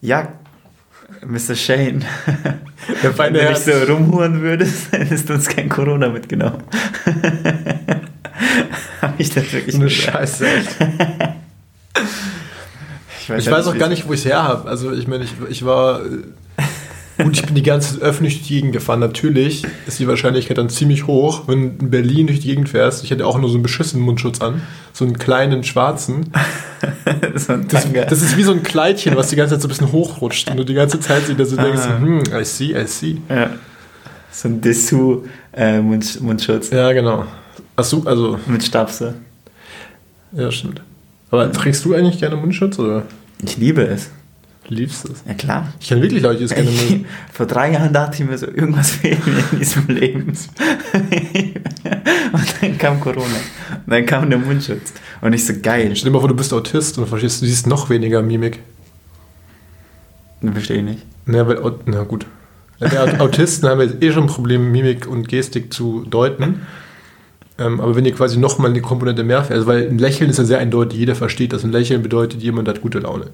Ja, Mr. Shane. Wenn du nicht so rumhuren würdest, hättest du uns kein Corona mitgenommen. Hab ich das wirklich eine? Scheiße, echt. Ich weiß, Ich weiß auch gar nicht, wo ich es her habe. Also ich meine, ich, ich war. Gut, ich bin die ganze Zeit öffentlich durch die Gegend gefahren. Natürlich ist die Wahrscheinlichkeit dann ziemlich hoch, wenn du in Berlin durch die Gegend fährst. Ich hatte auch nur so einen beschissenen Mundschutz an. So einen kleinen schwarzen. so ein Das, das ist wie so ein Kleidchen, was die ganze Zeit so ein bisschen hochrutscht. Und du die ganze Zeit wieder so denkst, Ah. hm, I see, I see. ja. so ein Dessous äh, Ja, genau. Achso, also, mit Stabse. ja, stimmt. Aber trägst du eigentlich gerne Mundschutz oder Ich liebe es. Liebst du es? Ja klar. Ich kenne wirklich Leute, die es gerne mögen. vor drei Jahren dachte ich mir so, irgendwas fehlt mir in diesem Leben. und dann kam Corona. Und dann kam der Mundschutz. Und ich so, geil. Stell dir mal vor, du bist Autist und verstehst, du siehst noch weniger Mimik. Verstehe ich nicht. Na, weil, na gut. Autisten haben jetzt eh schon ein Problem, Mimik und Gestik zu deuten. Ähm, aber wenn ihr quasi nochmal eine Komponente mehr fährt, also weil ein Lächeln ist ja sehr eindeutig, jeder versteht das. Ein Lächeln bedeutet, jemand hat gute Laune.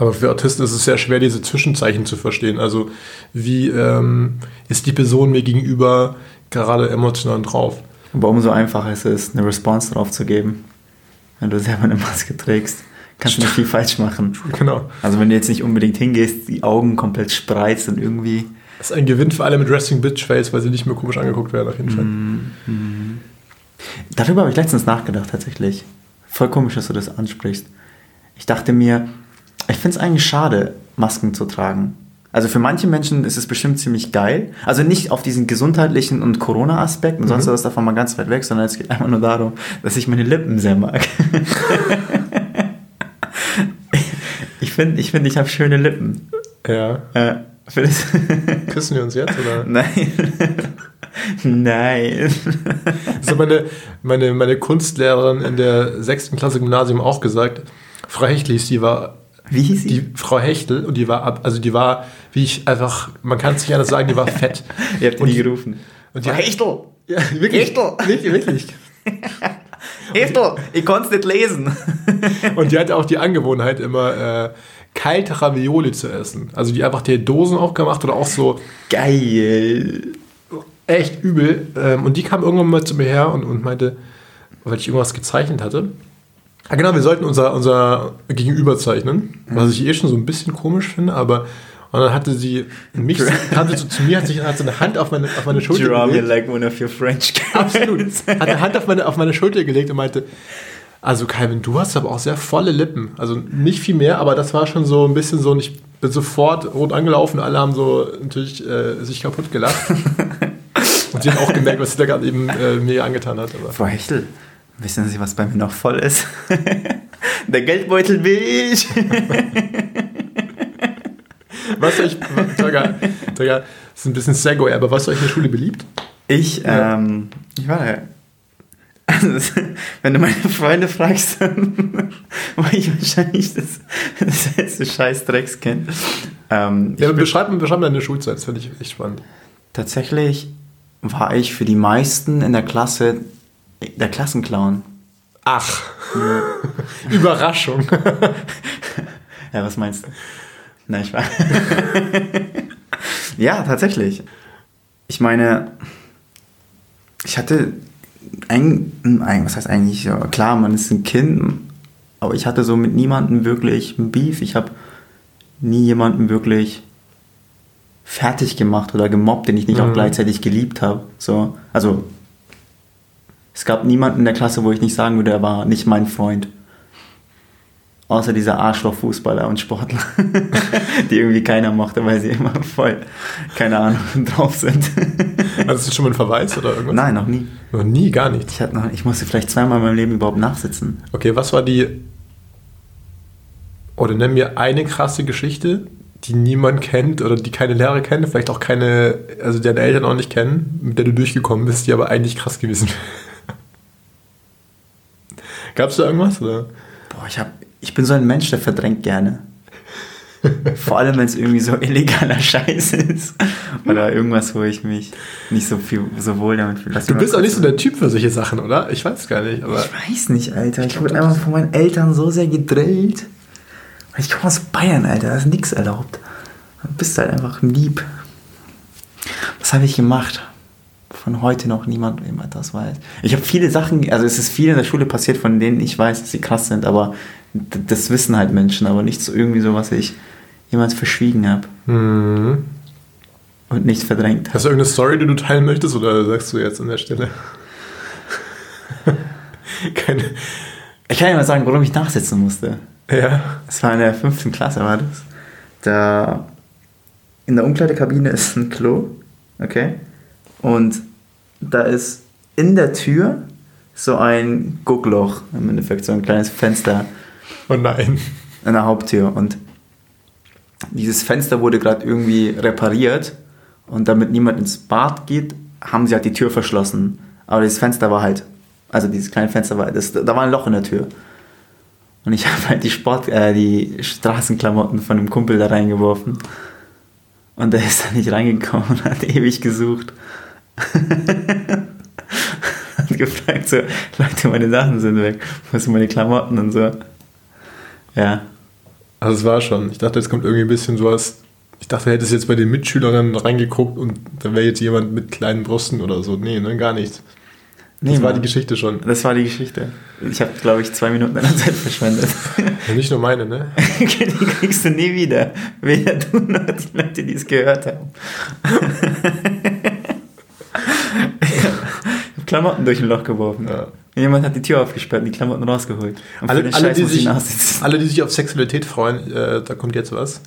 Aber für Autisten ist es sehr schwer, diese Zwischenzeichen zu verstehen. Also, wie ähm, ist die Person mir gegenüber gerade emotional drauf? Aber umso einfacher ist es, eine Response drauf zu geben. Wenn du selber eine Maske trägst, kannst du nicht viel falsch machen. Genau. Also wenn du jetzt nicht unbedingt hingehst, die Augen komplett spreizt und irgendwie... Das ist ein Gewinn für alle mit Resting Bitch Face, weil sie nicht mehr komisch angeguckt werden, auf jeden Fall. Darüber habe ich letztens nachgedacht, tatsächlich. Voll komisch, dass du das ansprichst. Ich dachte mir, ich finde es eigentlich schade, Masken zu tragen. Also für manche Menschen ist es bestimmt ziemlich geil. Also nicht auf diesen gesundheitlichen und Corona-Aspekt und sonst was davon mal ganz weit weg, sondern es geht einfach nur darum, dass ich meine Lippen sehr mag. ich finde, ich, find, ich habe schöne Lippen. Ja. Äh, Küssen wir uns jetzt, oder? Nein. Nein. Das hat meine, meine, meine Kunstlehrerin in der sechsten Klasse Gymnasium auch gesagt. Hieß, die war Wie hieß sie? die Frau Hechtel und die war ab, also die war, wie ich einfach, man kann es nicht anders sagen, die war fett. Ihr habt und die gerufen. Und die, Hechtel! ja, wirklich, Hechtel! wirklich, wirklich. Hechtel! Ich konnte es nicht lesen. Und die hatte auch die Angewohnheit, immer äh, kalte Ravioli zu essen. Also die einfach die Dosen aufgemacht oder auch so Geil. echt übel. Ähm, und die kam irgendwann mal zu mir her und, und meinte, weil ich irgendwas gezeichnet hatte. Ah, genau, wir sollten unser, unser Gegenüber zeichnen, was ich eh schon so ein bisschen komisch finde, aber und dann hatte sie mich, kam sie so zu mir, hat sich hat so eine Hand auf meine, auf meine Schulter Draw me gelegt. like one of your French guys. Absolut. Hat eine Hand auf meine, auf meine Schulter gelegt und meinte, also Calvin, du hast aber auch sehr volle Lippen. Also nicht viel mehr, aber das war schon so ein bisschen so, und ich bin sofort rot angelaufen, alle haben so natürlich äh, sich kaputt gelacht. und sie hat auch gemerkt, was sie da gerade eben äh, mir angetan hat. Aber Frau Hechtel, wissen Sie, was bei mir noch voll ist? Der Geldbeutel bin ich. was euch, Tolga, Tolga, das ist ein bisschen Segway, aber was euch in der Schule beliebt? Ich, Ja. ähm, ich war da. Also, wenn du meine Freunde fragst, dann war ich wahrscheinlich das, das letzte scheiß Dreckskind. Ähm, Ja, beschreib, beschreib deine Schulzeit, das finde ich echt spannend. tatsächlich war ich für die meisten in der Klasse der Klassenclown. Ach, Überraschung. Ja, was meinst du? Nein, ich war. ja, tatsächlich. Ich meine, ich hatte ein, ein, was heißt eigentlich, ja, klar, man ist ein Kind, aber ich hatte so mit niemandem wirklich ein Beef. Ich habe nie jemanden wirklich fertig gemacht oder gemobbt, den ich nicht auch Mhm. gleichzeitig geliebt habe. So, also es gab niemanden in der Klasse, wo ich nicht sagen würde, er war nicht mein Freund. Außer dieser Arschloch-Fußballer und Sportler, die irgendwie keiner mochte, weil sie immer voll, keine Ahnung, drauf sind. Hattest du schon mal einen Verweis oder irgendwas? Nein, noch nie. Noch nie, gar nicht. Ich, noch, ich musste vielleicht zweimal in meinem Leben überhaupt nachsitzen. Okay, was war die. Oder nenn mir eine krasse Geschichte, die niemand kennt oder die keine Lehrer kennen, vielleicht auch keine, also deine Eltern auch nicht kennen, mit der du durchgekommen bist, die aber eigentlich krass gewesen wäre. Gab es da irgendwas? Oder? Boah, ich, hab, ich bin so ein Mensch, der verdrängt gerne. Vor allem, wenn es irgendwie so illegaler Scheiß ist. Oder irgendwas, wo ich mich nicht so, viel, so wohl damit fühle. Du bist auch nicht so der Typ für solche Sachen, oder? Ich weiß gar nicht, aber. Ich weiß nicht, Alter. Ich wurde einfach von meinen Eltern so sehr gedrillt. Ich komme aus Bayern, Alter, da ist nichts erlaubt. Du bist halt einfach lieb. Was habe ich gemacht? Von heute noch niemand das weiß. Ich habe viele Sachen, also es ist viel in der Schule passiert, von denen ich weiß, dass sie krass sind, aber das wissen halt Menschen, aber nicht so irgendwie so, was ich jemals verschwiegen habe. Mhm. Und nicht verdrängt. Hast du irgendeine Story, die du teilen möchtest, oder sagst du jetzt an der Stelle? Keine. Ich kann ja mal sagen, warum ich nachsitzen musste. Ja. Es war in der fünften Klasse, war das. Da in der Umkleidekabine ist ein Klo, okay? Und da ist in der Tür so ein Guckloch, im Endeffekt so ein kleines Fenster. Oh nein. An der Haupttür. Und dieses Fenster wurde gerade irgendwie repariert und damit niemand ins Bad geht, haben sie halt die Tür verschlossen. Aber dieses Fenster war halt, also dieses kleine Fenster war, das, da war ein Loch in der Tür. Und ich habe halt die Sport, äh, die Straßenklamotten von einem Kumpel da reingeworfen. Und der ist da nicht reingekommen und hat ewig gesucht. hat gefragt so, Leute, meine Sachen sind weg. Wo sind meine Klamotten und so. Ja. Also es war schon. Ich dachte, jetzt kommt irgendwie ein bisschen sowas. Ich dachte, du hättest jetzt bei den Mitschülerinnen reingeguckt und da wäre jetzt jemand mit kleinen Brüsten oder so. Nee, ne, gar nichts. Nee, das war die Geschichte schon. Das war die Geschichte. Ich habe, glaube ich, zwei Minuten deiner Zeit verschwendet. Ja, nicht nur meine, ne? die kriegst du nie wieder. Weder du noch die Leute, die es gehört haben. Klamotten durch ein Loch geworfen. Ja. Jemand hat die Tür aufgesperrt und die Klamotten rausgeholt. Alle, alle, die sich, alle, die sich auf Sexualität freuen, äh, da kommt jetzt was.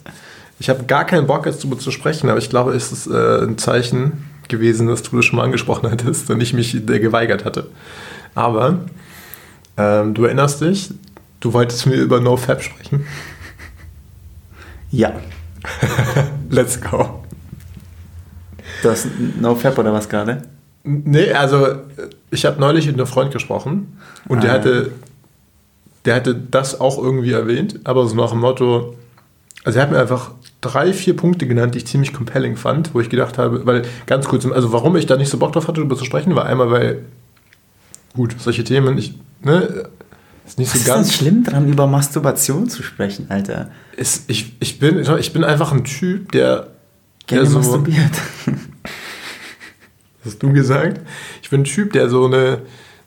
Ich habe gar keinen Bock, jetzt darüber zu sprechen, aber ich glaube, es ist äh, ein Zeichen gewesen, dass du das schon mal angesprochen hattest und ich mich äh, geweigert hatte. Aber ähm, du erinnerst dich, du wolltest mir über NoFap sprechen. Ja. Let's go. Du hast NoFap oder was gerade? Nee, also ich habe neulich mit einem Freund gesprochen und ah. der hatte der hatte das auch irgendwie erwähnt, aber so nach dem Motto, also er hat mir einfach drei, vier Punkte genannt, die ich ziemlich compelling fand, wo ich gedacht habe, weil ganz kurz, also warum ich da nicht so Bock drauf hatte, darüber zu sprechen, war einmal, weil, gut, solche Themen, ich, ne, ist nicht Was so ganz. ist denn schlimm dran, über Masturbation zu sprechen, Alter? Ist, ich, ich, bin, ich bin einfach ein Typ, der. Gerne der so, masturbiert. hast du gesagt? Ich bin ein Typ, der so eine,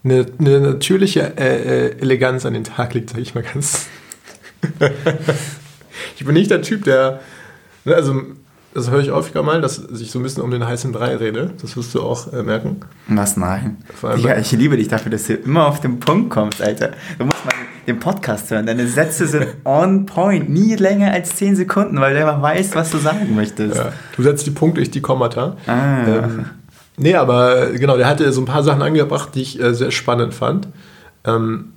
eine, eine natürliche äh, äh, Eleganz an den Tag legt, sag ich mal ganz. ich bin nicht der Typ, der Ne, also, das höre ich häufiger mal, dass ich so ein bisschen um den heißen Brei rede. Das wirst du auch äh, merken. Was? Nein. Ja, ich liebe dich dafür, dass du immer auf den Punkt kommst, Alter. Du musst mal den Podcast hören. Deine Sätze sind on point. Nie länger als 10 Sekunden, weil du immer weißt, was du sagen möchtest. Ja, du setzt die Punkte durch die Kommata. Ah. Ähm, nee, aber genau, der hatte so ein paar Sachen angebracht, die ich äh, sehr spannend fand. Ähm,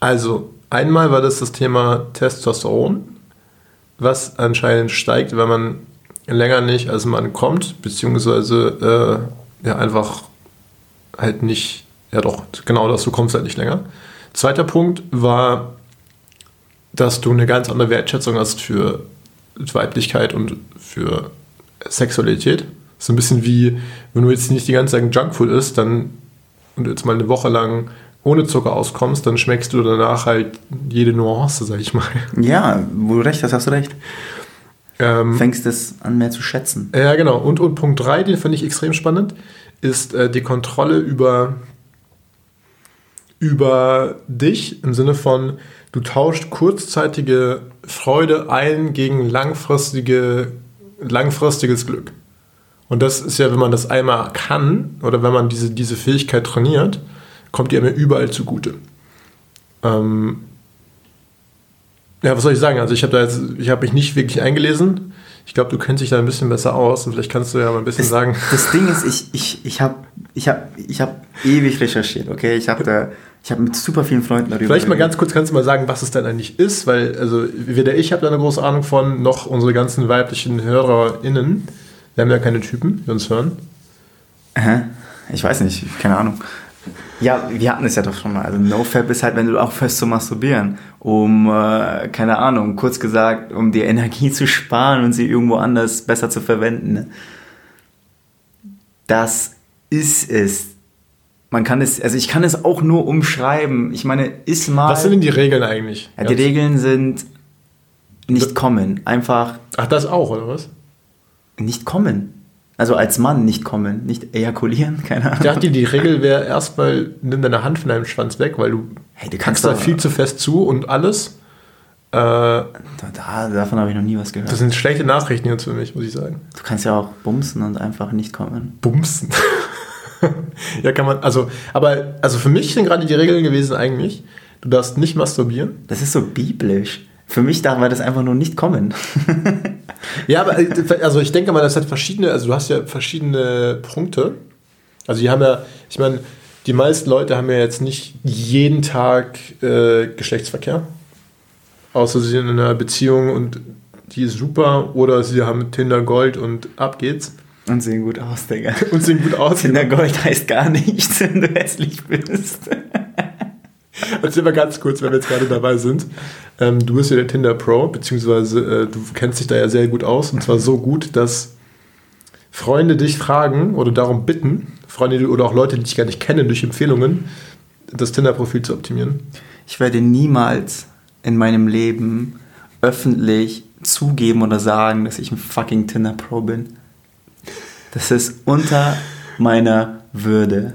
also, einmal war das das Thema Testosteron was anscheinend steigt, wenn man länger nicht als man kommt, beziehungsweise äh, ja einfach halt nicht, ja doch, genau das, du kommst halt nicht länger. Zweiter Punkt war, dass du eine ganz andere Wertschätzung hast für Weiblichkeit und für Sexualität. So ein bisschen wie, wenn du jetzt nicht die ganze Zeit Junkfood isst, dann und jetzt mal eine Woche lang ohne Zucker auskommst, dann schmeckst du danach halt jede Nuance, sag ich mal. Ja, wo du recht hast, hast du recht. Ähm, Fängst es an mehr zu schätzen. Ja, genau. Und, und Punkt 3, den fand ich extrem spannend, ist äh, die Kontrolle über, über dich im Sinne von, du tauscht kurzzeitige Freude ein gegen langfristige, langfristiges Glück. Und das ist ja, wenn man das einmal kann oder wenn man diese, diese Fähigkeit trainiert, kommt ihr mir überall zugute. Ähm, ja, was soll ich sagen? Also ich habe da jetzt, ich habe mich nicht wirklich eingelesen. Ich glaube, du kennst dich da ein bisschen besser aus und vielleicht kannst du ja mal ein bisschen das, sagen. Das Ding ist, ich, ich, ich habe ich hab, ich hab ewig recherchiert, okay? Ich habe da, ich habe mit super vielen Freunden darüber Vielleicht mal ganz kurz, kannst du mal sagen, was es denn eigentlich ist, weil, also weder ich habe da eine große Ahnung von, noch unsere ganzen weiblichen HörerInnen. Wir haben ja keine Typen, die uns hören. Ich weiß nicht, keine Ahnung. Ja, wir hatten es ja doch schon mal. Also NoFap ist halt, wenn du aufhörst zu masturbieren, um, äh, keine Ahnung, kurz gesagt, um die Energie zu sparen und sie irgendwo anders besser zu verwenden. Das ist es. man kann es, also ich kann es auch nur umschreiben. Ich meine, ist mal. Was sind denn die Regeln eigentlich? ja, die Regeln sind nicht kommen. Einfach Ach, das auch, oder was? Nicht kommen. Also als Mann nicht kommen, nicht ejakulieren, keine Ich Ahnung. dachte, die Regel wäre erstmal, nimm deine Hand von deinem Schwanz weg, weil du Hey, du kannst da viel zu fest zu und alles. Äh, Da, da, davon habe ich noch nie was gehört. das sind schlechte Nachrichten jetzt für mich, muss ich sagen. Du kannst ja auch bumsen und einfach nicht kommen. Bumsen. ja, kann man, also, aber, also für mich sind gerade die Regeln gewesen eigentlich, du darfst nicht masturbieren. Das ist so biblisch. Für mich da war das einfach nur nicht kommen. Ja, aber, äh, also ich denke mal, das hat verschiedene, also du hast ja verschiedene Punkte. Also die haben ja, ich meine, die meisten Leute haben ja jetzt nicht jeden Tag äh, Geschlechtsverkehr. Außer sie sind in einer Beziehung und die ist super oder sie haben Tinder Gold und ab geht's. Und sehen gut aus, Digga. Und sehen gut aus. Tinder Gold heißt gar nichts, wenn du hässlich bist. Erzähl mal ganz kurz, wenn wir jetzt gerade dabei sind. Ähm, du bist ja der Tinder Pro, beziehungsweise äh, du kennst dich da ja sehr gut aus. Und zwar so gut, dass Freunde dich fragen oder darum bitten, Freunde oder auch Leute, die dich gar nicht kennen, durch Empfehlungen, das Tinder-Profil zu optimieren. Ich werde niemals in meinem Leben öffentlich zugeben oder sagen, dass ich ein fucking Tinder Pro bin. Das ist unter meiner Würde.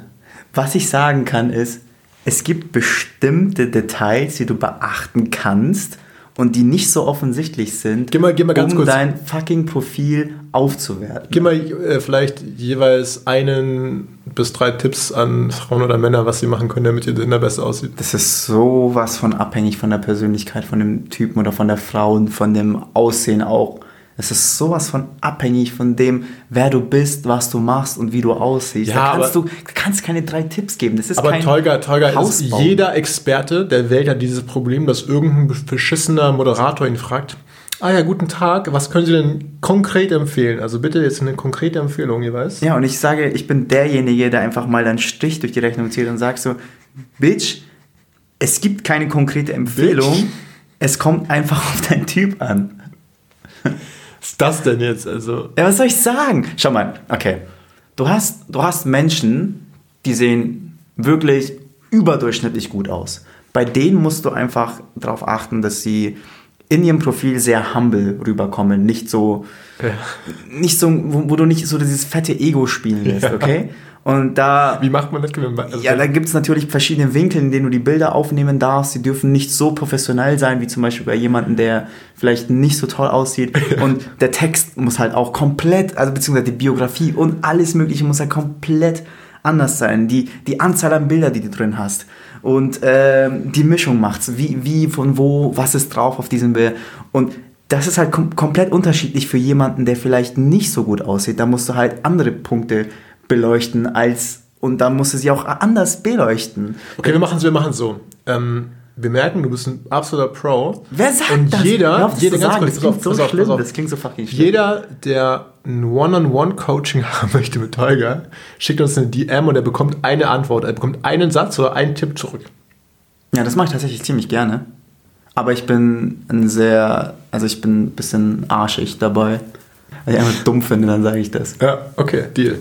Was ich sagen kann ist, es gibt bestimmte Details, die du beachten kannst und die nicht so offensichtlich sind, Geh mal- geh mal um kurz- dein fucking Profil aufzuwerten. Gib mal äh, vielleicht jeweils einen bis drei Tipps an Frauen oder Männer, was sie machen können, damit ihr Tinder besser aussieht. Das ist sowas von abhängig von der Persönlichkeit von dem Typen oder von der Frau und von dem Aussehen auch. Es ist sowas von abhängig von dem, wer du bist, was du machst und wie du aussiehst. Ja, da kannst aber- du kannst keine drei Tipps geben. Das ist Aber kein Tolga, Tolga ist jeder Experte der Welt hat dieses Problem, dass irgendein beschissener Moderator ihn fragt, ah ja, guten Tag, was können Sie denn konkret empfehlen? Also bitte jetzt eine konkrete Empfehlung jeweils. Ja, und ich sage, ich bin derjenige, der einfach mal einen Strich durch die Rechnung zieht und sagt so, Bitch, es gibt keine konkrete Empfehlung. Bitch. Es kommt einfach auf deinen Typ an. Was ist das denn jetzt? Also, Ja, was soll ich sagen? Schau mal, okay. Du hast, du hast Menschen, die sehen wirklich überdurchschnittlich gut aus. Bei denen musst du einfach darauf achten, dass sie in ihrem Profil sehr humble rüberkommen. Nicht so, nicht so wo, wo du nicht so dieses fette Ego spielen lässt, Ja. okay? Und da, wie macht man das? Also, ja, da gibt es natürlich verschiedene Winkel, in denen du die Bilder aufnehmen darfst. Sie dürfen nicht so professionell sein, wie zum Beispiel bei jemandem, der vielleicht nicht so toll aussieht. Und der Text muss halt auch komplett, also beziehungsweise die Biografie und alles Mögliche muss halt komplett anders sein. Die, die Anzahl an Bilder, die du drin hast. Und ähm, die Mischung macht's. Wie, wie, von wo, was ist drauf auf diesem Bild. Und das ist halt kom komplett unterschiedlich für jemanden, der vielleicht nicht so gut aussieht. Da musst du halt andere Punkte beleuchten als und dann musst du sie auch anders beleuchten. okay, wir machen es wir machen's so. Ähm, wir merken, du bist ein absoluter Pro. Wer sagt Und das? jeder, Hör auf, das jeder ganz kurz, das klingt auf, so auf, schlimm. Das klingt so fucking schlimm. Jeder, der ein One-on-One-Coaching haben möchte mit Tolga, schickt uns eine DM und er bekommt eine Antwort. Er bekommt einen Satz oder einen Tipp zurück. Ja, das mache ich tatsächlich ziemlich gerne. Aber ich bin ein sehr, also ich bin ein bisschen arschig dabei. Weil ich einfach dumm finde, dann sage ich das. Ja, okay, Deal.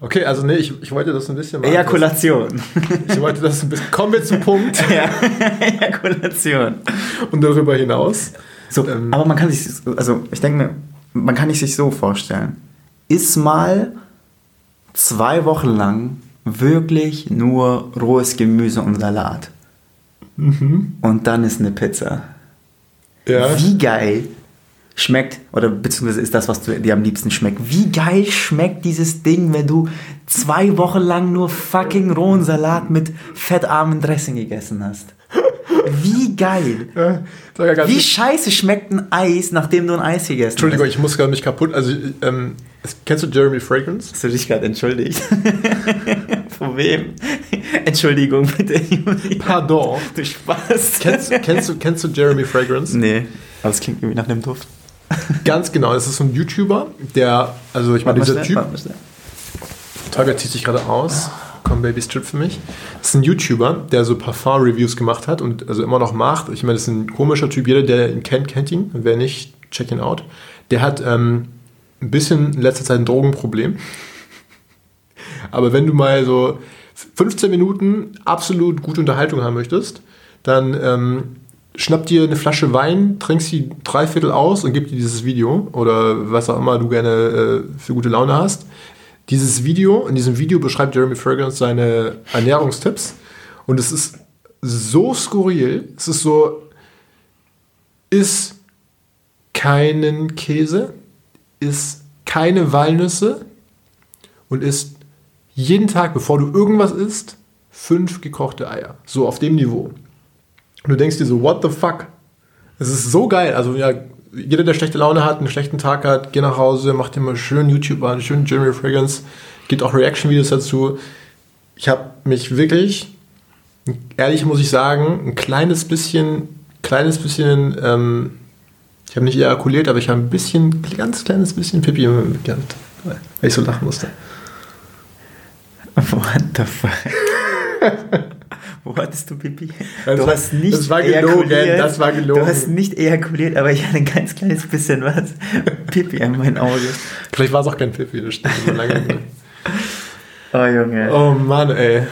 Okay, also nee, ich, ich wollte das ein bisschen mal. Ejakulation. Ich wollte das ein bisschen. Kommen wir zum Punkt ja, Ejakulation. und darüber hinaus. So, Ähm. aber man kann sich, also ich denke mir, man kann sich so vorstellen. Iss mal zwei Wochen lang wirklich nur rohes Gemüse und Salat. Und dann ist eine Pizza. Ja. Wie geil schmeckt, oder beziehungsweise ist das, was du, dir am liebsten schmeckt, wie geil schmeckt dieses Ding, wenn du zwei Wochen lang nur fucking rohen Salat mit fettarmen Dressing gegessen hast? Wie geil! Ja, Wie scheiße schmeckt ein Eis, nachdem du ein Eis gegessen Entschuldigung, hast? ich muss gerade mich kaputt. Also, ähm, kennst du Jeremy Fragrance? Hast du dich gerade entschuldigt? Von wem? Entschuldigung, bitte. Pardon. Du Spaß. Kennst, kennst, du, kennst du Jeremy Fragrance? Nee, aber es klingt irgendwie nach einem Duft. Ganz genau, das ist so ein YouTuber, der, also ich meine, dieser Typ. Tiger zieht sich gerade aus. Komm, Baby, Strip für mich. Das ist ein YouTuber, der so Parfum-Reviews gemacht hat und also immer noch macht. Ich meine, das ist ein komischer Typ. Jeder, der ihn kennt, kennt ihn. Und wer nicht, check ihn out. Der hat ähm, ein bisschen in letzter Zeit ein Drogenproblem. Aber wenn du mal so 15 Minuten absolut gute Unterhaltung haben möchtest, dann ähm, schnapp dir eine Flasche Wein, trinkst sie drei Viertel aus und gib dir dieses Video oder was auch immer du gerne äh, für gute Laune hast. Dieses Video, in diesem Video beschreibt Jeremy Fragrance seine Ernährungstipps und es ist so skurril. Es ist so, ist keinen Käse, isst keine Walnüsse und isst jeden Tag, bevor du irgendwas isst, fünf gekochte Eier. So auf dem Niveau. Und du denkst dir so, what the fuck? Es ist so geil. Also ja, jeder, der schlechte Laune hat, einen schlechten Tag hat, geh nach Hause, mach dir mal schön YouTube an, schön Jeremy Fragrance, gibt auch Reaction-Videos dazu. Ich habe mich wirklich, ehrlich muss ich sagen, ein kleines bisschen, kleines bisschen, ähm, ich habe nicht ejakuliert, aber ich habe ein bisschen, ganz kleines bisschen Pipi gehabt, weil ich so lachen musste. What the fuck? Wo hattest du Pipi? Das du war- hast nicht das war gelogen, ejakuliert. das war gelogen. Du hast nicht ejakuliert, aber ich hatte ein ganz kleines bisschen was. Pipi an mein Auge. Vielleicht war es auch kein Pipi, das stimmt. schon lange nicht. Oh Junge. oh Mann, ey.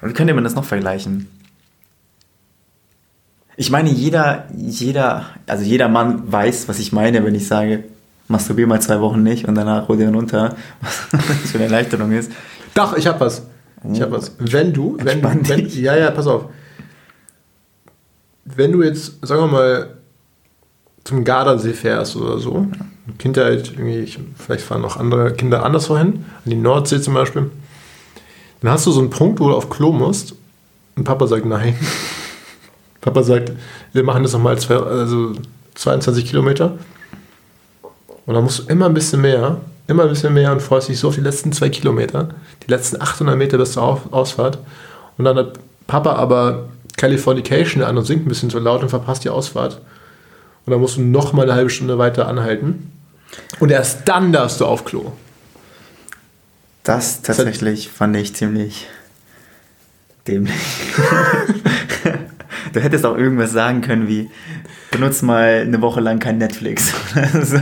Und wie könnte man das noch vergleichen? Ich meine, jeder, jeder, also jeder Mann weiß, was ich meine, wenn ich sage, masturbier mal zwei Wochen nicht und danach hol dir runter, was für eine Erleichterung ist. Doch, ich hab was. Ich hab was. Wenn du, wenn, wenn dich. ja, ja, pass auf. Wenn du jetzt, sagen wir mal, zum Gardasee fährst oder so, Kindheit, irgendwie, ich, vielleicht fahren noch andere Kinder anderswo hin, an die Nordsee zum Beispiel, dann hast du so einen Punkt, wo du auf Klo musst und Papa sagt nein. Papa sagt, wir machen das nochmal zwei, also 22 Kilometer. Und dann musst du immer ein bisschen mehr, immer ein bisschen mehr und freust dich so auf die letzten zwei Kilometer, die letzten 800 Meter bis zur Ausfahrt. Und dann hat Papa aber Californication an und singt ein bisschen zu laut und verpasst die Ausfahrt. Und dann musst du noch mal eine halbe Stunde weiter anhalten. Und erst dann darfst du auf Klo. Das tatsächlich fand ich ziemlich dämlich. du hättest auch irgendwas sagen können wie, benutzt mal eine Woche lang kein Netflix so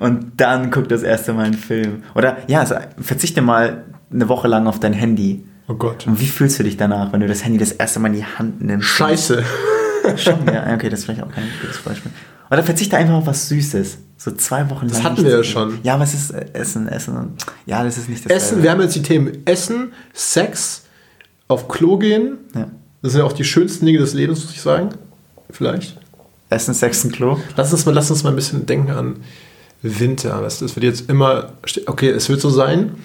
und dann guck das erste Mal einen Film. Oder ja, also, verzichte mal eine Woche lang auf dein Handy. Oh Gott. Und wie fühlst du dich danach, wenn du das Handy das erste Mal in die Hand nimmst? Scheiße. Schon, ja, okay, das ist vielleicht auch kein gutes Beispiel. Oder verzichte einfach auf was Süßes. So zwei Wochen Das lang. hatten nichts wir ja schon. Ja, aber es ist äh, Essen, Essen. Ja, das ist nicht das Essen, wir haben jetzt die Themen Essen, Sex, auf Klo gehen. Ja. Das sind ja auch die schönsten Dinge des Lebens, muss ich sagen. Vielleicht. Essen, Sex und Klo. Lass uns mal, lass uns mal ein bisschen denken an Winter. Du, es wird jetzt immer, okay, es wird so sein,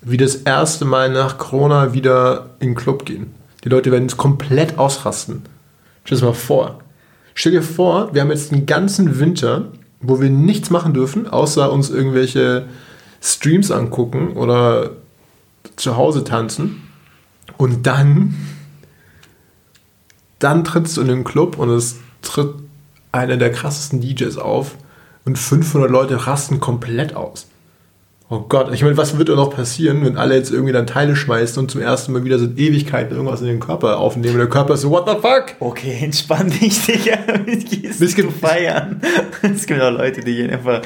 wie das erste Mal nach Corona wieder in den Club gehen. Die Leute werden es komplett ausrasten. Stell dir das mal vor. Stell dir vor, wir haben jetzt einen ganzen Winter, wo wir nichts machen dürfen, außer uns irgendwelche Streams angucken oder zu Hause tanzen. Und dann, dann trittst du in den Club und es tritt einer der krassesten DJs auf und 500 Leute rasten komplett aus. Oh Gott, ich meine, was wird da noch passieren, wenn alle jetzt irgendwie dann Teile schmeißen und zum ersten Mal wieder seit Ewigkeiten irgendwas in den Körper aufnehmen und der Körper ist so, what the fuck? Okay, entspann dich, Digga. Es gibt- feiern? Es gibt auch Leute, die gehen einfach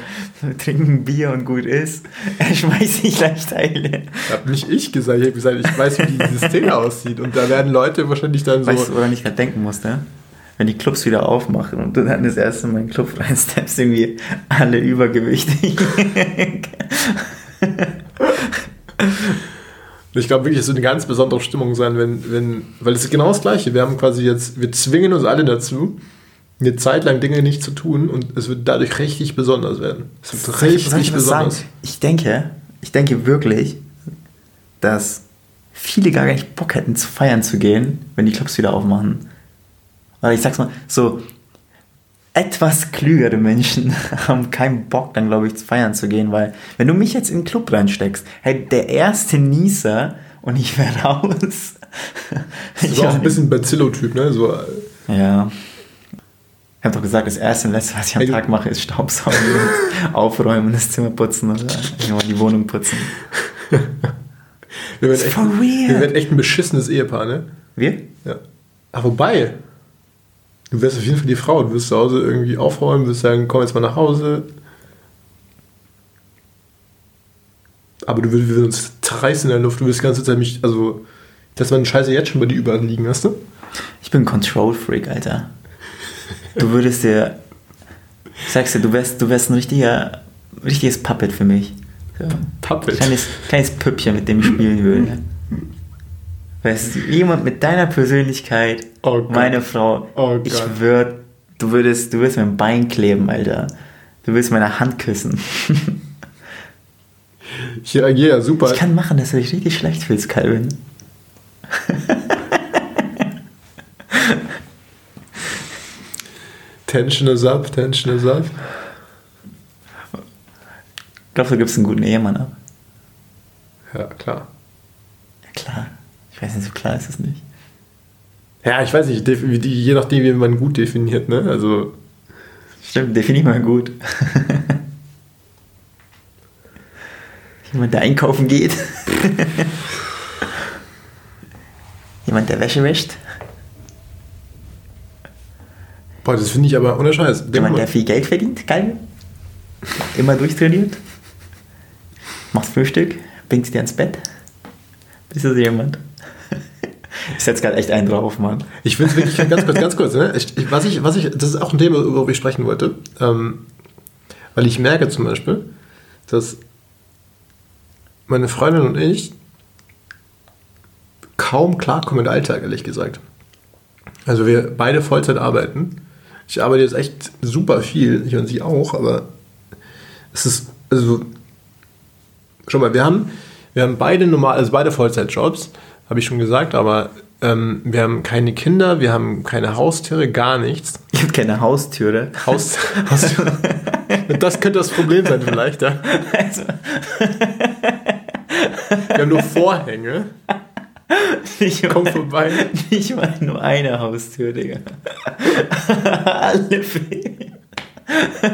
trinken Bier und gut ist. Er schmeißt sich gleich Teile. Hab nicht ich gesagt, ich habe gesagt, ich weiß, wie diese Szene aussieht und da werden Leute wahrscheinlich dann so, Weißt du, woran ich gerade denken musste? Wenn die Clubs wieder aufmachen und du dann das erste Mal in den Club reinsteppst, irgendwie alle übergewichtig. ich glaube wirklich, es wird eine ganz besondere Stimmung sein, wenn, wenn, weil es ist genau das Gleiche, wir haben quasi jetzt, wir zwingen uns alle dazu, eine Zeit lang Dinge nicht zu tun und es wird dadurch richtig besonders werden. Es wird soll richtig ich was besonders. Ich denke, ich denke wirklich, dass viele gar nicht Bock hätten, zu feiern zu gehen, wenn die Clubs wieder aufmachen. Oder ich sag's mal, so etwas klügere Menschen haben keinen Bock, dann glaube ich, zu feiern zu gehen, weil wenn du mich jetzt in den Club reinsteckst, hey, der erste Nieser und ich wäre raus. Das ist auch ein bisschen Bazillo-Typ, ne? So, äh, Ja. Ich habe doch gesagt, das erste und letzte, was ich am Hey, Tag mache, ist Staubsaugen aufräumen, das Zimmer putzen oder nur die Wohnung putzen. wir, werden echt, wir werden echt ein beschissenes Ehepaar, ne? Wir? Ja. Aber wobei, du wärst auf jeden Fall die Frau. Du wirst zu Hause irgendwie aufräumen, wirst sagen, komm jetzt mal nach Hause. Aber du würdest uns zerreißen in der Luft. Du wirst die ganze Zeit mich, also, dass man Scheiße jetzt schon bei dir überall liegen, weißt du? Ich bin Control Freak, Alter. Du würdest dir. Ich sag's dir, du wärst, du wärst ein richtiger, richtiges Puppet für mich. So. Puppet. Kleines, kleines Püppchen, mit dem ich spielen würde. Weißt du, jemand mit deiner Persönlichkeit, Oh meine Frau, Oh ich Gott. würd, du würdest, du würdest mir ein Bein kleben, Alter. Du würdest meine Hand küssen. Ich reagiere ja super. Ich kann machen, dass du dich richtig schlecht fühlst, Calvin. Tension is up, tension is up. Ich glaube, du gibst einen guten Ehemann ab. Ja, klar. Ja, klar. Ich weiß nicht, so klar ist es nicht. Ja, ich weiß nicht, je nachdem, wie man gut definiert, ne? Also, Stimmt, definier mal gut. Jemand, der einkaufen geht. Jemand, der Wäsche wäscht. boah, das finde ich aber ohne Scheiß. Denk Jemand, mal, der viel Geld verdient. Geil. Immer durchtrainiert. Macht Frühstück. Bringt dir ins Bett. Bist du so jemand? Ich setze gerade echt einen drauf, Mann. Ich finde es wirklich ganz kurz, ganz kurz, ne? Ich, was ich, was ich, das ist auch ein Thema, worüber ich sprechen wollte. Ähm, weil ich merke zum Beispiel, dass meine Freundin und ich kaum klarkommen mit Alltag, ehrlich gesagt. Also wir beide Vollzeit arbeiten. Ich arbeite jetzt echt super viel, ich und sie auch, aber es ist, also, schon mal, wir haben, wir haben beide normal, also beide Vollzeitjobs, habe ich schon gesagt, aber ähm, wir haben keine Kinder, wir haben keine Haustiere, gar nichts. Ich habe keine Haustüre. Haus, Haustiere. Das könnte das Problem sein vielleicht, ja. Also, Wir haben nur Vorhänge. nicht, Komm mal, vorbei. nicht mal nur eine Haustür, Digga. Alle.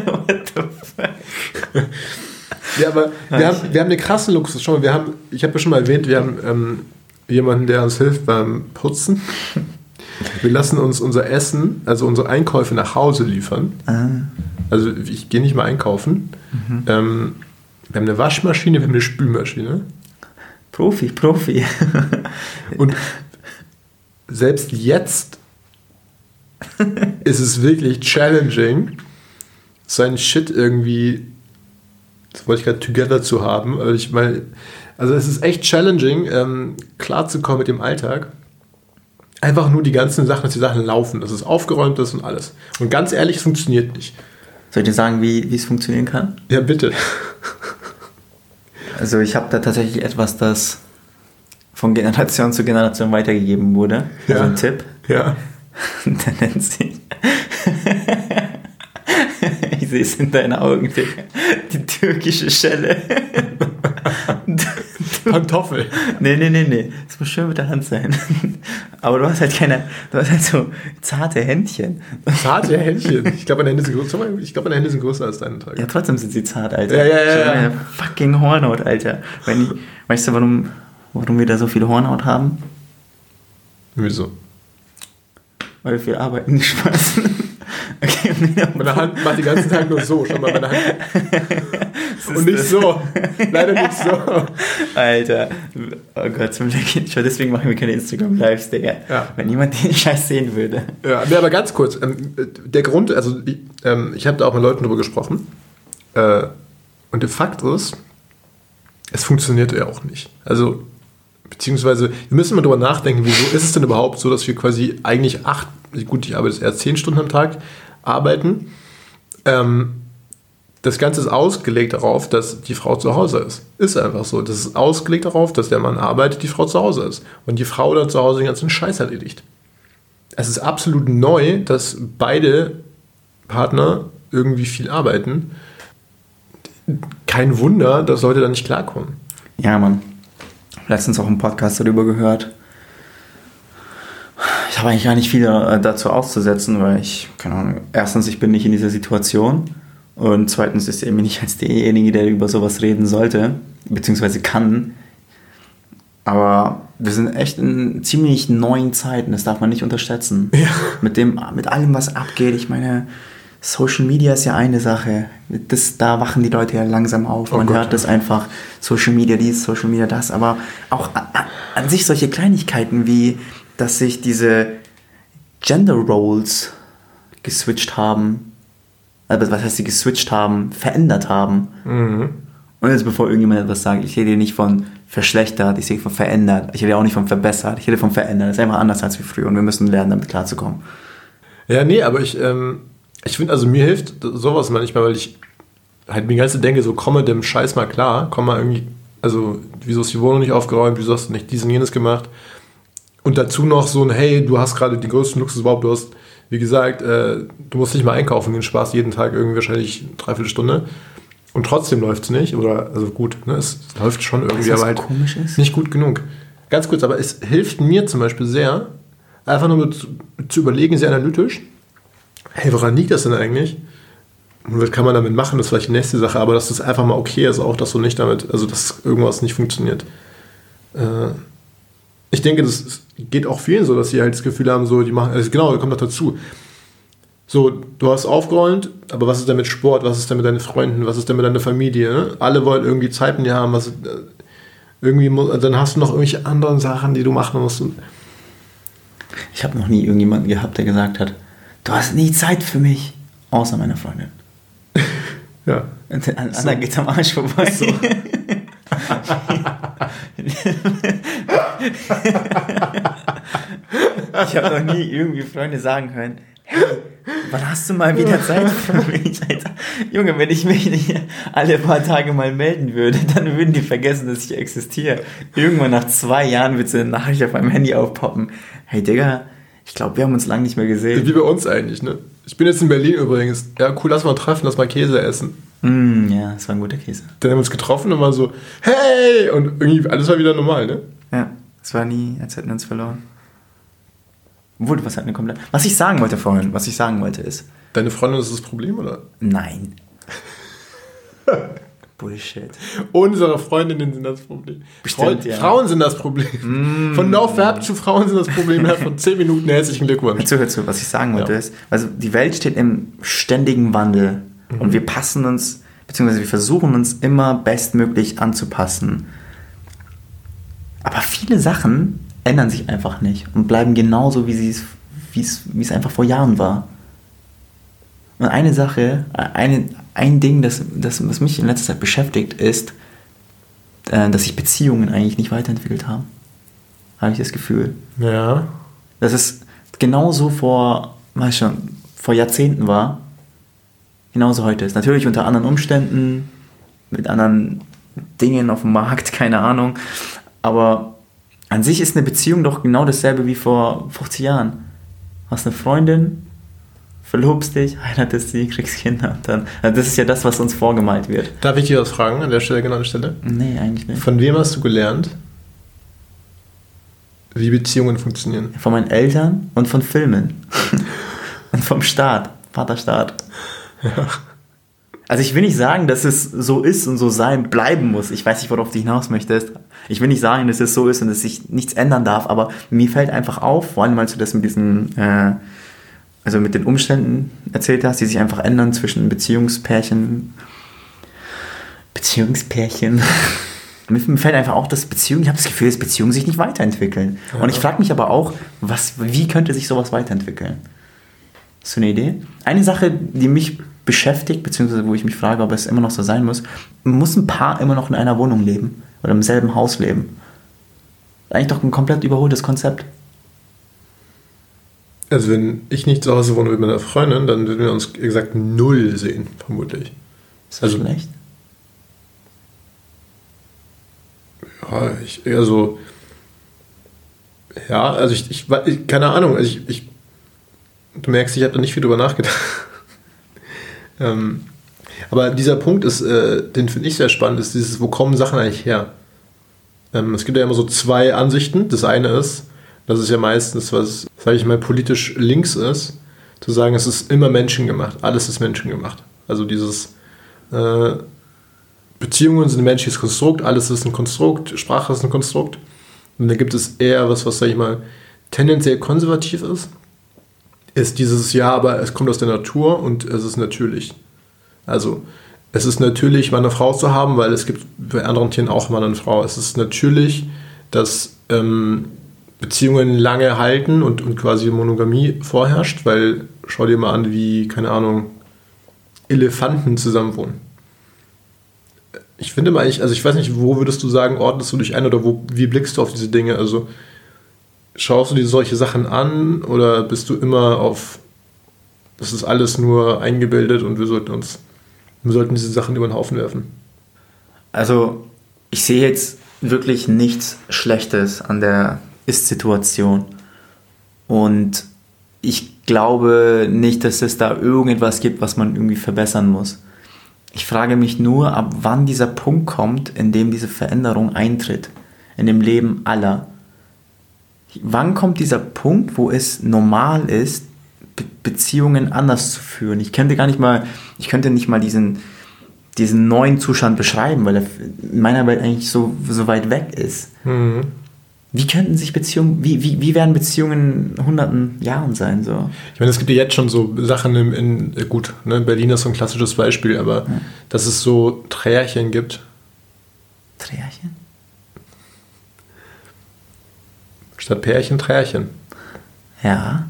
What the fuck? Ja, aber wir haben, wir haben eine krasse Luxus. Schau mal, wir haben, ich habe ja schon mal erwähnt, wir haben ähm, jemanden, der uns hilft beim Putzen. Wir lassen uns unser Essen, also unsere Einkäufe nach Hause liefern. Ah, Also ich gehe nicht mal einkaufen. Mhm. Ähm, wir haben eine Waschmaschine, wir haben eine Spülmaschine. Profi, Profi. Und selbst jetzt ist es wirklich challenging, seinen Shit irgendwie, das wollte ich gerade together zu haben, ich meine, also es ist echt challenging, ähm, klarzukommen mit dem Alltag. Einfach nur die ganzen Sachen, dass die Sachen laufen, dass es aufgeräumt ist und alles. Und ganz ehrlich, es funktioniert nicht. Soll ich dir sagen, wie, wie es funktionieren kann? Ja, bitte. Also ich habe da tatsächlich etwas, das von Generation zu Generation weitergegeben wurde. Ja. Also ein Tipp. Ja. Der nennt sich. ich sehe es in deinen Augen, Digga. Türkische Schelle. Pantoffel. Nee, nee, nee, nee. Es muss schön mit der Hand sein. Aber du hast halt keine, du hast halt so zarte Händchen. Zarte Händchen. Ich glaube, meine Hände sind größer, ich glaube, meine Hände sind größer als deine Tage. Ja, trotzdem sind sie zart, Alter. Ja, ja, ja, ja. fucking Hornhaut, Alter. Wenn ich, weißt du, warum, warum wir da so viel Hornhaut haben? Wieso? Weil wir viel arbeiten, nicht Spaß. Meine Hand macht den ganzen Tag nur so. Schau mal, meine Hand. Und nicht das. so. Leider nicht so. Alter. Oh Gott, zum Glück. Schon deswegen machen wir keine Instagram-Lives, Digga. Ja. Wenn niemand den Scheiß sehen würde. Ja, nee, aber ganz kurz. Ähm, der Grund, also ich, ähm, ich habe da auch mit Leuten drüber gesprochen. Äh, und der Fakt ist, es funktioniert ja auch nicht. Also, beziehungsweise, wir müssen mal drüber nachdenken, wieso ist es denn überhaupt so, dass wir quasi eigentlich acht, gut, ich arbeite eher zehn Stunden am Tag, arbeiten. Ähm, das Ganze ist ausgelegt darauf, dass die Frau zu Hause ist. Ist einfach so. Das ist ausgelegt darauf, dass der Mann arbeitet, die Frau zu Hause ist. Und die Frau dann zu Hause den ganzen Scheiß erledigt. Es ist absolut neu, dass beide Partner irgendwie viel arbeiten. Kein Wunder, dass Leute da nicht klarkommen. Ja, Mann. Letztens auch einen Podcast darüber gehört. Ich habe eigentlich gar nicht viel äh, dazu auszusetzen, weil ich, keine Ahnung, erstens, ich bin nicht in dieser Situation und zweitens ist Emi nicht als derjenige, der über sowas reden sollte, beziehungsweise kann. Aber wir sind echt in ziemlich neuen Zeiten, das darf man nicht unterschätzen. Ja. Mit, dem, mit allem, was abgeht, ich meine, Social Media ist ja eine Sache. Das, da wachen die Leute ja langsam auf. Oh Man Gott, hört ja. das einfach. Social Media dies, Social Media das. Aber auch an, an sich solche Kleinigkeiten wie, dass sich diese Gender Roles geswitcht haben. Also was heißt sie geswitcht haben? Verändert haben. Mhm. Und jetzt bevor irgendjemand etwas sagt, ich rede hier nicht von verschlechtert, ich rede von verändert. Ich rede auch nicht von verbessert, ich rede von verändert. Das ist einfach anders als wie früher und wir müssen lernen, damit klarzukommen. Ja, nee, aber ich, ähm, ich finde, also mir hilft sowas manchmal, weil ich halt mir ganze denke, so komme dem Scheiß mal klar, komm mal irgendwie, also wieso ist die Wohnung nicht aufgeräumt, wieso hast du nicht dies und jenes gemacht und dazu noch so ein, hey, du hast gerade die größten Luxus überhaupt, du hast, wie gesagt, äh, du musst nicht mal einkaufen, den Spaß jeden Tag irgendwie wahrscheinlich dreiviertel Stunde und trotzdem läuft es nicht, oder, also gut, ne, es läuft schon irgendwie, aber halt nicht gut genug. Ganz kurz, aber es hilft mir zum Beispiel sehr, einfach nur zu, zu überlegen, sehr analytisch, hey, woran liegt das denn eigentlich? Und was kann man damit machen? Das ist vielleicht die nächste Sache, aber dass das einfach mal okay ist, auch dass du nicht damit, also dass irgendwas nicht funktioniert. Äh, ich denke, das geht auch vielen so, dass sie halt das Gefühl haben, so, die machen, also genau, da kommt noch dazu. So, du hast aufgeräumt, aber was ist denn mit Sport? Was ist denn mit deinen Freunden? Was ist denn mit deiner Familie? Ne? Alle wollen irgendwie Zeit mit dir haben. Was, äh, irgendwie, mu- dann hast du noch irgendwelche anderen Sachen, die du machen musst. Ich habe noch nie irgendjemanden gehabt, der gesagt hat, du hast nie Zeit für mich, außer meiner Freundin. ja. Und an Anna geht am Arsch vorbei. ich habe noch nie irgendwie Freunde sagen hören, hey, wann hast du mal wieder Zeit für mich? Junge, wenn ich mich nicht alle paar Tage mal melden würde, dann würden die vergessen, dass ich existiere. Irgendwann nach zwei Jahren wird so eine Nachricht auf meinem Handy aufpoppen. Hey Digga, ich glaube, wir haben uns lange nicht mehr gesehen. Wie bei uns eigentlich, ne? Ich bin jetzt in Berlin übrigens. Ja, cool, lass mal treffen, lass mal Käse essen. Mm, ja, das war ein guter Käse. Dann haben wir uns getroffen und war so, hey! Und irgendwie alles war wieder normal, ne? Ja, es war nie, als hätten wir uns verloren. Obwohl, was hat eine komplett. Was ich sagen wollte vorhin, was ich sagen wollte ist. Deine Freundin ist das Problem, oder? Nein. Bullshit. Unsere Freundinnen sind das Problem. Bestimmt, Frauen, ja. Mm. Frauen sind das Problem. Von No Verb zu Frauen sind das Problem. Von 10 Minuten herzlichen Glückwunsch. Hör zu, hör zu, was ich sagen wollte Ja. ist, also die Welt steht im ständigen Wandel und wir passen uns, beziehungsweise wir versuchen uns immer bestmöglich anzupassen. Aber viele Sachen ändern sich einfach nicht und bleiben genauso, wie sie es, wie es, wie es einfach vor Jahren war. Und eine Sache, eine, ein Ding, das, das, was mich in letzter Zeit beschäftigt, ist, äh, dass sich Beziehungen eigentlich nicht weiterentwickelt haben. Habe ich das Gefühl. Ja. Dass es genauso vor, weiß schon, vor Jahrzehnten war, genauso heute ist. Natürlich unter anderen Umständen, mit anderen Dingen auf dem Markt, keine Ahnung. Aber an sich ist eine Beziehung doch genau dasselbe wie vor 50 Jahren. Hast eine Freundin, verlobst dich, heiratest sie, kriegst Kinder dann. Also das ist ja das, was uns vorgemalt wird. Darf ich dir was fragen an der Stelle, genau an der Stelle? Nee, eigentlich nicht. Von wem hast du gelernt, wie Beziehungen funktionieren? Von meinen Eltern und von Filmen. und vom Staat, Vaterstaat. Also ich will nicht sagen, dass es so ist und so sein bleiben muss. Ich weiß nicht, worauf du hinaus möchtest. Ich will nicht sagen, dass es so ist und dass sich nichts ändern darf, aber mir fällt einfach auf, vor allem als du das mit diesen, äh, also mit den Umständen erzählt hast, die sich einfach ändern zwischen Beziehungspärchen. Beziehungspärchen. Mir fällt einfach auch, dass Beziehungen, ich habe das Gefühl, dass Beziehungen sich nicht weiterentwickeln. Und ich frage mich aber auch, was, wie könnte sich sowas weiterentwickeln? Hast du eine Idee? Eine Sache, die mich beschäftigt, beziehungsweise wo ich mich frage, ob es immer noch so sein muss, muss ein Paar immer noch in einer Wohnung leben oder im selben Haus leben? Eigentlich doch ein komplett überholtes Konzept. Also wenn ich nicht zu Hause wohne mit meiner Freundin, dann würden wir uns exakt null sehen, vermutlich. Ist das Also- schlecht? Ja, ich, also ja, also ich, ich, ich keine Ahnung, also ich, ich du merkst, ich habe da nicht viel drüber nachgedacht. Ähm, aber dieser Punkt ist, äh, den finde ich sehr spannend, ist dieses, wo kommen Sachen eigentlich her? Ähm, es gibt ja immer so zwei Ansichten. Das eine ist, das ist ja meistens, was, sage ich mal, politisch links ist, zu sagen, es ist immer menschengemacht, alles ist menschengemacht. Also dieses äh, Beziehungen sind ein menschliches Konstrukt, alles ist ein Konstrukt, Sprache ist ein Konstrukt. Und dann gibt es eher was, was, sag ich mal, tendenziell konservativ ist. Ist dieses Ja, aber es kommt aus der Natur und es ist natürlich. Also, es ist natürlich, mal eine Frau zu haben, weil es gibt bei anderen Tieren auch mal eine Frau. Es ist natürlich, dass ähm, Beziehungen lange halten und, und quasi Monogamie vorherrscht, weil schau dir mal an, wie, keine Ahnung, Elefanten zusammenwohnen. Ich finde mal, ich, also ich weiß nicht, wo würdest du sagen, ordnest du dich ein oder wo, wie blickst du auf diese Dinge? Also schaust du dir solche Sachen an oder bist du immer auf, das ist alles nur eingebildet und wir sollten uns wir sollten diese Sachen über den Haufen werfen. Also, ich sehe jetzt wirklich nichts Schlechtes an der Ist-Situation. Und ich glaube nicht, dass es da irgendetwas gibt, was man irgendwie verbessern muss. Ich frage mich nur, ab wann dieser Punkt kommt, in dem diese Veränderung eintritt. In dem Leben aller. Wann kommt dieser Punkt, wo es normal ist, Be Beziehungen anders zu führen. Ich könnte gar nicht mal, ich könnte nicht mal diesen, diesen neuen Zustand beschreiben, weil er in meiner Welt eigentlich so, so weit weg ist. Mhm. Wie könnten sich Beziehungen, wie, wie, wie werden Beziehungen in hunderten Jahren sein? So? Ich meine, es gibt ja jetzt schon so Sachen in, in gut, ne, Berlin ist so ein klassisches Beispiel, aber ja. dass es so Trärchen gibt. Trärchen? Statt Pärchen, Trärchen. Ja.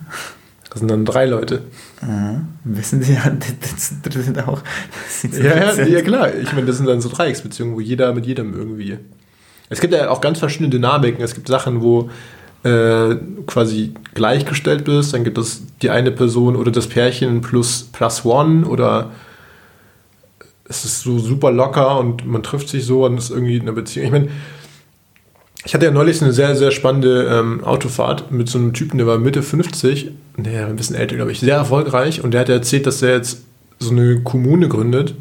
Das sind dann drei Leute. Ah, wissen Sie ja, das, sind auch. Sind so ja, ja, ja, klar. Ich meine, das sind dann so Dreiecksbeziehungen, wo jeder mit jedem irgendwie. Es gibt ja auch ganz verschiedene Dynamiken. Es gibt Sachen, wo äh, quasi gleichgestellt bist. Dann gibt es die eine Person oder das Pärchen plus plus one oder es ist so super locker und man trifft sich so und ist irgendwie in einer Beziehung. Ich meine, ich hatte ja neulich eine sehr, sehr spannende ähm, Autofahrt mit so einem Typen, der war Mitte 50, der ein bisschen älter, glaube ich, sehr erfolgreich. Und der hat erzählt, dass er jetzt so eine Kommune gründet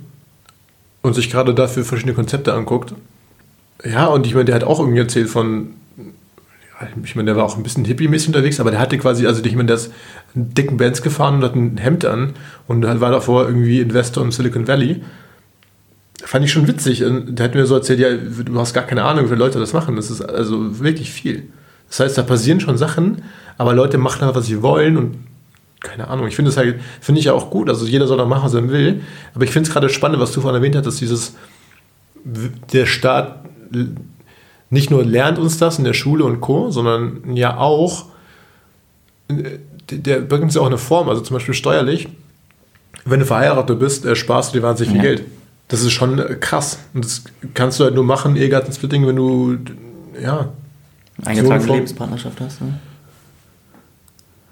und sich gerade dafür verschiedene Konzepte anguckt. Ja, und ich meine, der hat auch irgendwie erzählt von, ich meine, der war auch ein bisschen hippie-mäßig unterwegs, aber der hatte quasi, also ich meine, der ist einen dicken Benz gefahren und hat ein Hemd an und war davor irgendwie Investor im Silicon Valley fand ich schon witzig. Und der hat mir so erzählt, ja, du hast gar keine Ahnung, wie viele Leute das machen. Das ist also wirklich viel. Das heißt, da passieren schon Sachen, aber Leute machen halt, was sie wollen und keine Ahnung. Ich finde es halt, finde ich ja auch gut. Also jeder soll doch machen, was er will. Aber ich finde es gerade spannend, was du vorhin erwähnt hast, dass dieses, der Staat nicht nur lernt uns das in der Schule und Co., sondern ja auch, der bringt uns ja auch eine Form, also zum Beispiel steuerlich. Wenn du verheiratet bist, sparst du dir wahnsinnig viel ja. Geld. Das ist schon krass. Und das kannst du halt nur machen, Ehegattensplitting, wenn du, ja. Eingetragene so Lebenspartnerschaft hast, ne?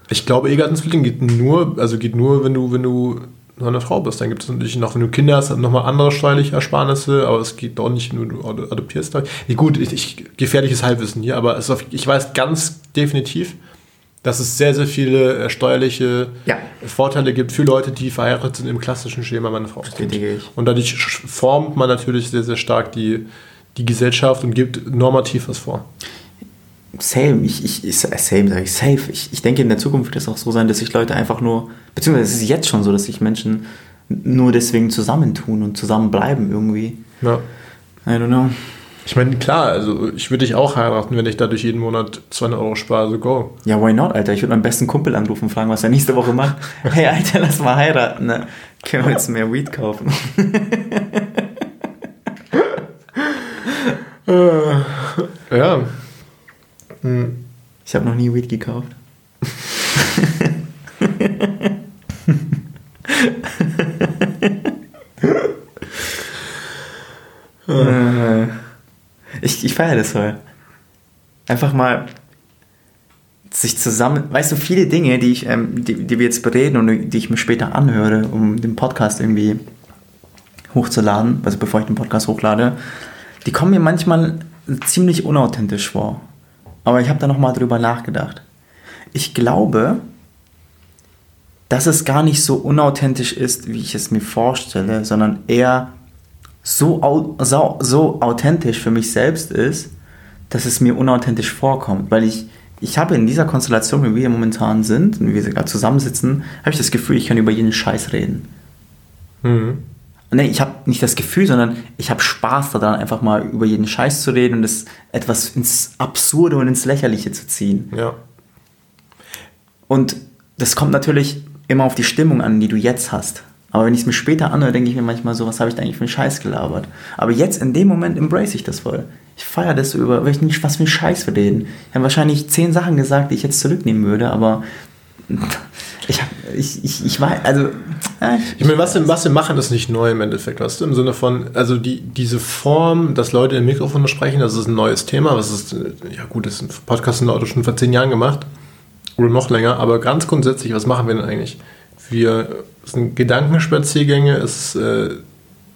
Ich glaube, Ehegattensplitting geht nur, also geht nur, wenn du, wenn du eine Frau bist. Dann gibt es natürlich noch, wenn du Kinder hast, nochmal andere steuerliche Ersparnisse, aber es geht doch nicht, nur du adoptierst. Nee, gut, ich, ich, gefährliches Halbwissen hier, aber es, ich weiß ganz definitiv, dass es sehr, sehr viele äh, steuerliche ja. Vorteile gibt für Leute, die verheiratet sind im klassischen Schema meiner Frau. Und dadurch formt man natürlich sehr, sehr stark die, die Gesellschaft und gibt normativ was vor. Same, ich, ich, same sage ich, safe. Ich, ich denke, in der Zukunft wird es auch so sein, dass sich Leute einfach nur, beziehungsweise es ist jetzt schon so, dass sich Menschen nur deswegen zusammentun und zusammenbleiben irgendwie. Ja. I don't know. Ich meine, klar, also ich würde dich auch heiraten, wenn ich dadurch jeden Monat 200 Euro spare, so go. Ja, why not, Alter? Ich würde meinen besten Kumpel anrufen und fragen, was er nächste Woche macht. hey, Alter, lass mal heiraten. Ne? Können wir jetzt mehr Weed kaufen? ja. Hm. Ich habe noch nie Weed gekauft. äh. Ich, ich feiere das voll. Einfach mal sich zusammen, weißt du, viele Dinge, die, ich, ähm, die, die wir jetzt bereden und die ich mir später anhöre, um den Podcast irgendwie hochzuladen, also bevor ich den Podcast hochlade, die kommen mir manchmal ziemlich unauthentisch vor. Aber ich habe da nochmal drüber nachgedacht. Ich glaube, dass es gar nicht so unauthentisch ist, wie ich es mir vorstelle, sondern eher so, so, so authentisch für mich selbst ist, dass es mir unauthentisch vorkommt. Weil ich, ich habe in dieser Konstellation, wie wir momentan sind, und wie wir gerade zusammensitzen, habe ich das Gefühl, ich kann über jeden Scheiß reden. Mhm. Nee, ich habe nicht das Gefühl, sondern ich habe Spaß daran, einfach mal über jeden Scheiß zu reden und es etwas ins Absurde und ins Lächerliche zu ziehen. Ja. Und das kommt natürlich immer auf die Stimmung an, die du jetzt hast. Aber wenn ich es mir später anhöre, denke ich mir manchmal so, was habe ich da eigentlich für einen Scheiß gelabert? Aber jetzt in dem Moment embrace ich das voll. Ich feiere das so über, was für ein Scheiß für den. Ich habe wahrscheinlich zehn Sachen gesagt, die ich jetzt zurücknehmen würde, aber ich, hab, ich, ich, ich war, also. Äh, ich meine, was, was wir machen, ist nicht neu im Endeffekt, weißt du? Im Sinne von, also die, diese Form, dass Leute in Mikrofone sprechen, das ist ein neues Thema. Was ist, ja gut, das ist ein Podcast in Auto schon vor zehn Jahren gemacht. Oder noch länger, aber ganz grundsätzlich, was machen wir denn eigentlich? Wir es sind Gedankenspaziergänge, es, äh,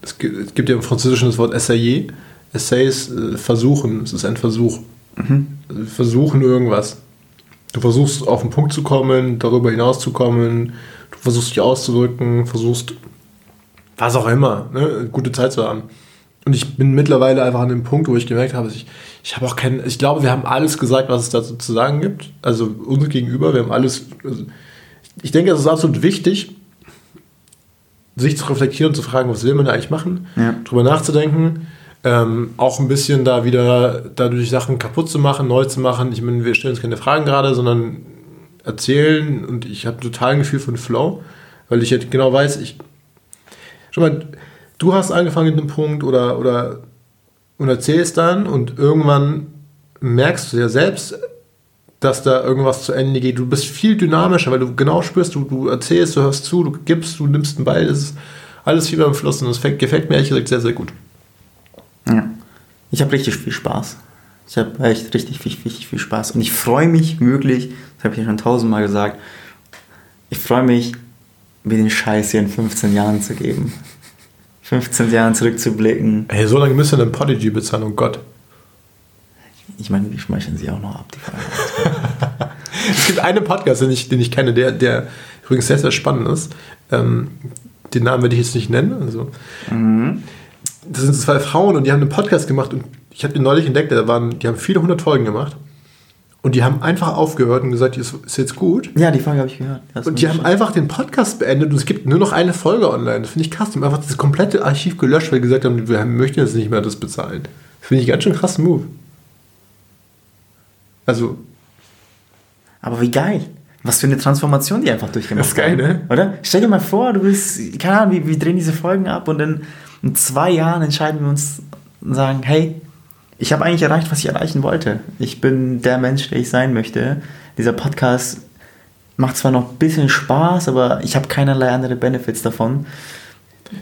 es, gibt ja im Französischen das Wort Essayer. Essays äh, versuchen, es ist ein Versuch. Mhm. Versuchen irgendwas. Du versuchst auf den Punkt zu kommen, darüber hinaus zu kommen, du versuchst dich auszudrücken, versuchst was auch immer, ne, gute Zeit zu haben. Und ich bin mittlerweile einfach an dem Punkt, wo ich gemerkt habe, ich, ich habe auch keinen, ich glaube, wir haben alles gesagt, was es dazu zu sagen gibt. Also uns gegenüber, wir haben alles, also ich denke, es ist absolut wichtig, sich zu reflektieren und zu fragen, was will man da eigentlich machen, ja. drüber nachzudenken, ähm, auch ein bisschen da wieder dadurch Sachen kaputt zu machen, neu zu machen. Ich meine, wir stellen uns keine Fragen gerade, sondern erzählen und ich habe total ein Gefühl von Flow, weil ich jetzt genau weiß, ich. Schau mal, du hast angefangen mit einem Punkt oder, oder und erzählst dann und irgendwann merkst du ja selbst, dass da irgendwas zu Ende geht. Du bist viel dynamischer, weil du genau spürst, du, du erzählst, du hörst zu, du gibst, du nimmst einen Ball. Das ist alles wie beim Fluss und das gefällt mir ehrlich gesagt sehr, sehr gut. Ja. Ich habe richtig viel Spaß. Ich habe echt richtig, richtig, richtig viel Spaß. Und ich freue mich wirklich, das habe ich ja schon tausendmal gesagt, ich freue mich, mir den Scheiß hier in 15 Jahren zu geben. 15 Jahren zurückzublicken. Ey, so lange müsst ihr einen Podigy bezahlen, oh Gott. Ich meine, die schmeicheln sie auch noch ab, die Frage. es gibt einen Podcast, den ich, den ich kenne, der, der übrigens sehr, sehr spannend ist. Ähm, den Namen werde ich jetzt nicht nennen. Also, mhm. Das sind zwei Frauen und die haben einen Podcast gemacht und ich habe den neulich entdeckt, da waren, die haben viele hundert Folgen gemacht. Und die haben einfach aufgehört und gesagt, ist, ist jetzt gut. Ja, die Folge habe ich gehört. Das und die haben einfach den Podcast beendet und es gibt nur noch eine Folge online. Das finde ich krass. Die haben einfach das komplette Archiv gelöscht, weil die gesagt haben, wir möchten jetzt nicht mehr das bezahlen. Das finde ich ganz schön krassen Move. Also. Aber wie geil. Was für eine Transformation die einfach durchgemacht haben. Das ist geil, ne? Oder? Stell dir mal vor, du bist, keine Ahnung, wir, wir drehen diese Folgen ab und dann in zwei Jahren entscheiden wir uns und sagen, hey, ich habe eigentlich erreicht, was ich erreichen wollte. Ich bin der Mensch, der ich sein möchte. Dieser Podcast macht zwar noch ein bisschen Spaß, aber ich habe keinerlei andere Benefits davon.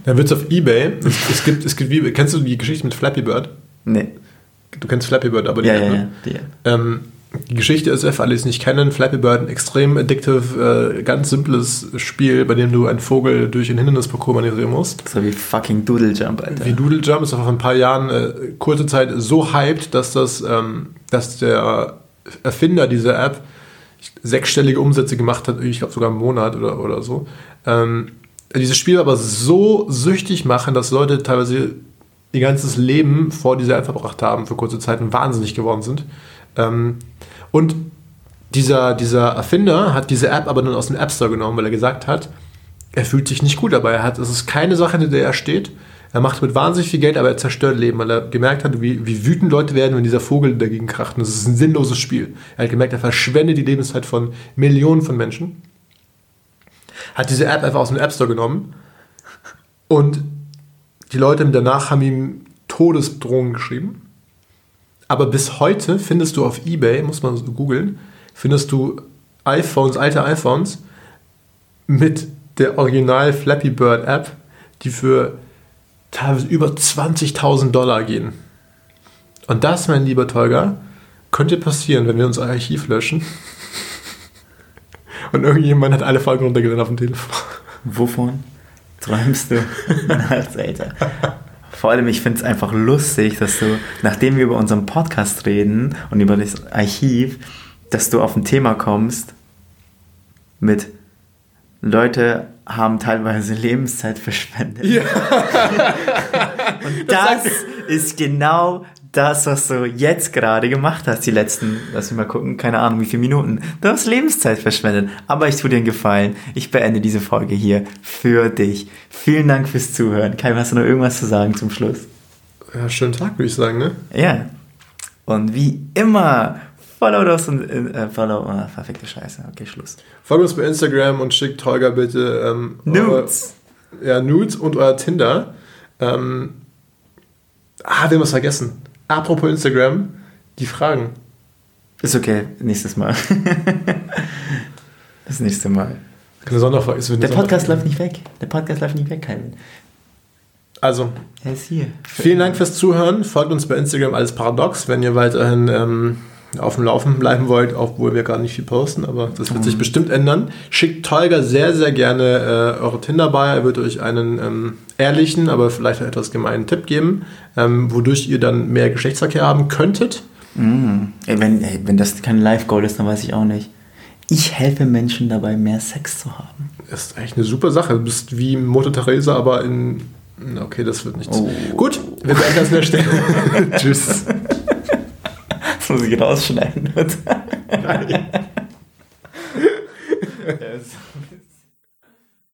Dann wird es auf Ebay, es, es, gibt, es gibt wie, kennst du die Geschichte mit Flappy Bird? Nee. Du kennst Flappy Bird, aber die ja, App, ja, ne? ja, die Ähm, die Geschichte ist, für alle, die es nicht kennen, Flappy Bird, ein extrem addictive, äh, ganz simples Spiel, bei dem du einen Vogel durch ein Hindernisparcours manövrieren musst. So wie fucking Doodle Jump, Alter. Wie Doodle Jump ist vor ein paar Jahren äh, kurze Zeit so hyped, dass das, ähm, dass der Erfinder dieser App sechsstellige Umsätze gemacht hat, ich glaube sogar im Monat oder, oder so. Ähm, dieses Spiel aber so süchtig machen, dass Leute teilweise ihr ganzes Leben vor dieser App verbracht haben, für kurze Zeit und wahnsinnig geworden sind. Ähm, und dieser, dieser Erfinder hat diese App aber dann aus dem App Store genommen, weil er gesagt hat, er fühlt sich nicht gut dabei. Er hat, es ist keine Sache, in der er steht. Er macht mit wahnsinnig viel Geld, aber er zerstört Leben, weil er gemerkt hat, wie, wie wütend Leute werden, wenn dieser Vogel dagegen kracht. Und das ist ein sinnloses Spiel. Er hat gemerkt, er verschwendet die Lebenszeit von Millionen von Menschen. Hat diese App einfach aus dem App Store genommen und die Leute danach haben ihm Todesdrohungen geschrieben. Aber bis heute findest du auf Ebay, muss man googeln, findest du iPhones, alte iPhones mit der Original Flappy Bird App, die für teilweise über 20.000 Dollar gehen. Und das, mein lieber Tolga, könnte passieren, wenn wir unser Archiv löschen. Und irgendjemand hat alle Folgen runtergeladen auf dem Telefon. Wovon? träumst du als Alter? Vor allem, ich finde es einfach lustig, dass du, nachdem wir über unseren Podcast reden und über das Archiv, dass du auf ein Thema kommst mit Leute haben teilweise Lebenszeit verschwendet. Ja. und das, das ist genau das, was du jetzt gerade gemacht hast, die letzten, lass mich mal gucken, keine Ahnung, wie viele Minuten. Du hast Lebenszeit verschwendet. Aber ich tue dir einen Gefallen. Ich beende diese Folge hier für dich. Vielen Dank fürs Zuhören. Kai, hast du noch irgendwas zu sagen zum Schluss? Ja, schönen Tag, würde ich sagen, ne? Ja. Und wie immer, Follow uns und äh, follow. Ah, verfickte Scheiße. Okay, Schluss. Folgt uns bei Instagram und schickt Holger bitte ähm, Nudes. Eure, ja, Nudes und euer Tinder. Ähm, ah, wir haben was vergessen. Apropos Instagram, die Fragen. Ist okay, nächstes Mal. das nächste Mal. Eine Sonderfrage. Ist Der Podcast läuft nicht weg. Der Podcast läuft nicht weg, Kevin. Also, Er ist hier. vielen Dank fürs Zuhören. Folgt uns bei Instagram alles Paradox, wenn ihr weiterhin ähm, auf dem Laufen bleiben wollt, obwohl wir gar nicht viel posten, aber das wird sich bestimmt ändern. Schickt Tolga sehr, sehr gerne äh, eure Tinder bei. Er wird euch einen ähm, ehrlichen, aber vielleicht auch etwas gemeinen Tipp geben, ähm, wodurch ihr dann mehr Geschlechtsverkehr haben könntet. Mm. Ey, wenn, ey, wenn das kein Live-Goal ist, dann weiß ich auch nicht. Ich helfe Menschen dabei, mehr Sex zu haben. Ist echt eine super Sache. Du bist wie Mutter Teresa, aber in. Okay, das wird nichts. Oh. Gut, wir beenden das an der Stelle. Tschüss muss ich rausschneiden. Nein. yes.